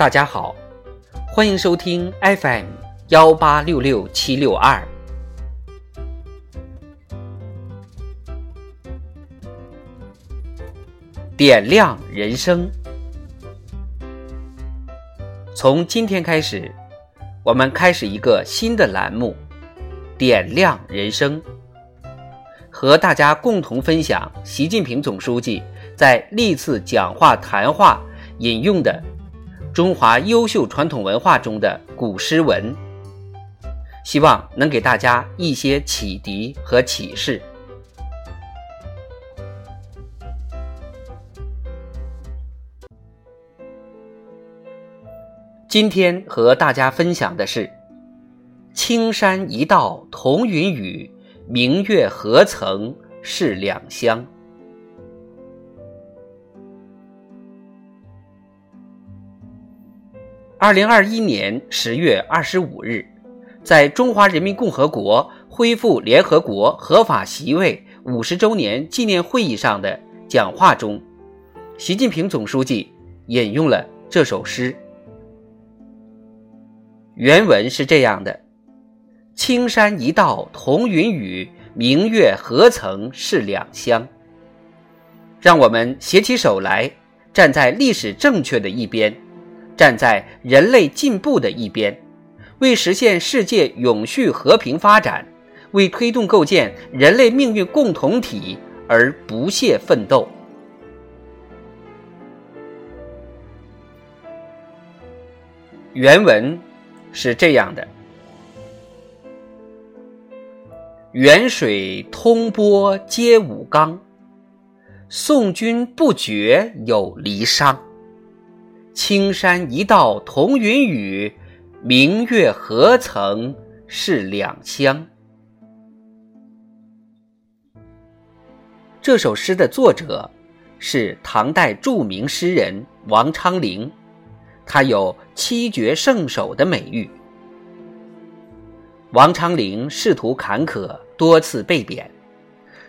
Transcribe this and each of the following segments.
大家好，欢迎收听 FM 幺八六六七六二，点亮人生。从今天开始，我们开始一个新的栏目——点亮人生，和大家共同分享习近平总书记在历次讲话谈话引用的。中华优秀传统文化中的古诗文，希望能给大家一些启迪和启示。今天和大家分享的是：“青山一道同云雨，明月何曾是两乡。”二零二一年十月二十五日，在中华人民共和国恢复联合国合法席位五十周年纪念会议上的讲话中，习近平总书记引用了这首诗。原文是这样的：“青山一道同云雨，明月何曾是两乡。”让我们携起手来，站在历史正确的一边。站在人类进步的一边，为实现世界永续和平发展，为推动构建人类命运共同体而不懈奋斗。原文是这样的：远水通波接武冈，送君不觉有离殇。青山一道同云雨，明月何曾是两乡。这首诗的作者是唐代著名诗人王昌龄，他有七绝圣手的美誉。王昌龄仕途坎坷，多次被贬。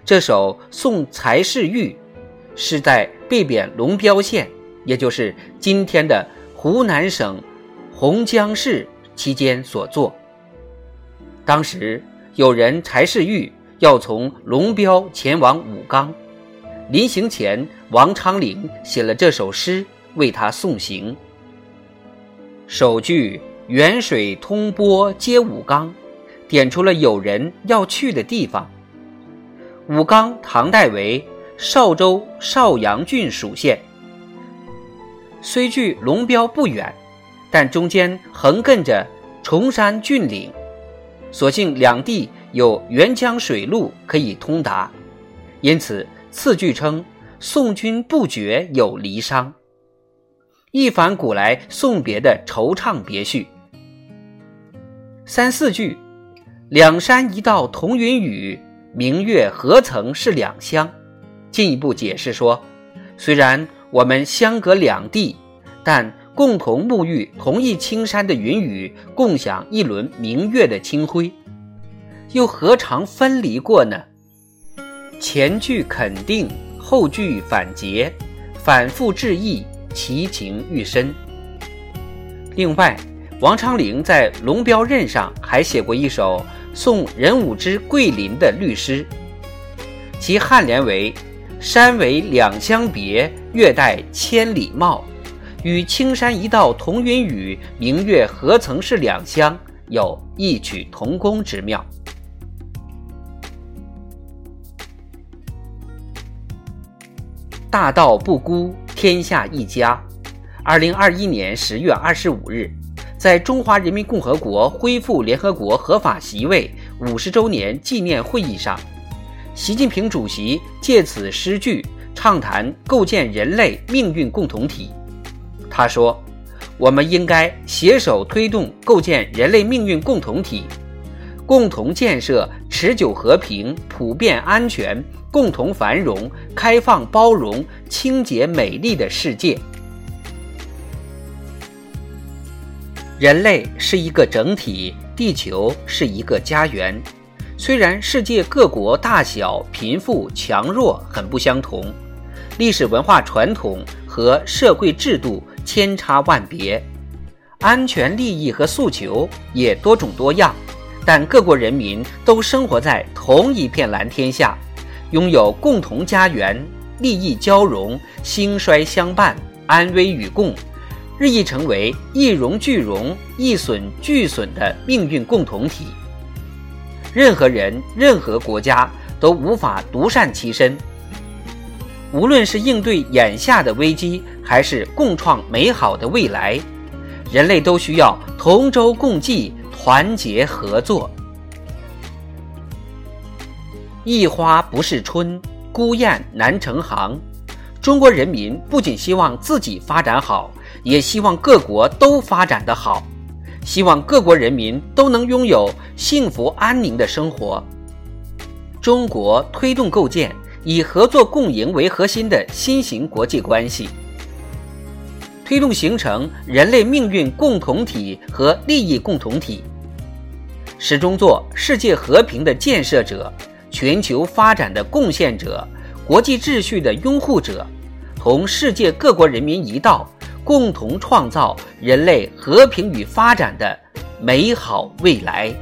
这首《送柴氏玉》是在被贬龙标县。也就是今天的湖南省洪江市期间所作。当时有人柴世玉要从龙标前往武冈，临行前，王昌龄写了这首诗为他送行。首句“远水通波接武冈”，点出了有人要去的地方。武冈，唐代为邵州邵阳郡属县。虽距龙标不远，但中间横亘着崇山峻岭，所幸两地有沅江水路可以通达，因此次句称送君不觉有离殇，一反古来送别的惆怅别绪。三四句，两山一道同云雨，明月何曾是两乡，进一步解释说，虽然。我们相隔两地，但共同沐浴同一青山的云雨，共享一轮明月的清辉，又何尝分离过呢？前句肯定，后句反诘，反复致意，其情愈深。另外，王昌龄在龙标任上还写过一首送任武之桂林的律诗，其颔联为。山为两乡别，月带千里貌。与青山一道同云雨，明月何曾是两乡？有异曲同工之妙。大道不孤，天下一家。二零二一年十月二十五日，在中华人民共和国恢复联合国合法席位五十周年纪念会议上。习近平主席借此诗句畅谈构建人类命运共同体。他说：“我们应该携手推动构建人类命运共同体，共同建设持久和平、普遍安全、共同繁荣、开放包容、清洁美丽的世界。人类是一个整体，地球是一个家园。”虽然世界各国大小、贫富、强弱很不相同，历史文化传统和社会制度千差万别，安全利益和诉求也多种多样，但各国人民都生活在同一片蓝天下，拥有共同家园，利益交融，兴衰相伴，安危与共，日益成为一荣俱荣、一损俱损的命运共同体。任何人、任何国家都无法独善其身。无论是应对眼下的危机，还是共创美好的未来。人类都需要同舟共济、团结合作。一花不是春，孤雁难成行。中国人民不仅希望自己发展好，也希望各国都发展的好，希望各国人民都能拥有幸福安宁的生活。中国推动构建以合作共赢为核心的新型国际关系。推动形成人类命运共同体和利益共同体，始终做世界和平的建设者、全球发展的贡献者、国际秩序的拥护者，同世界各国人民一道，共同创造人类和平与发展的美好未来。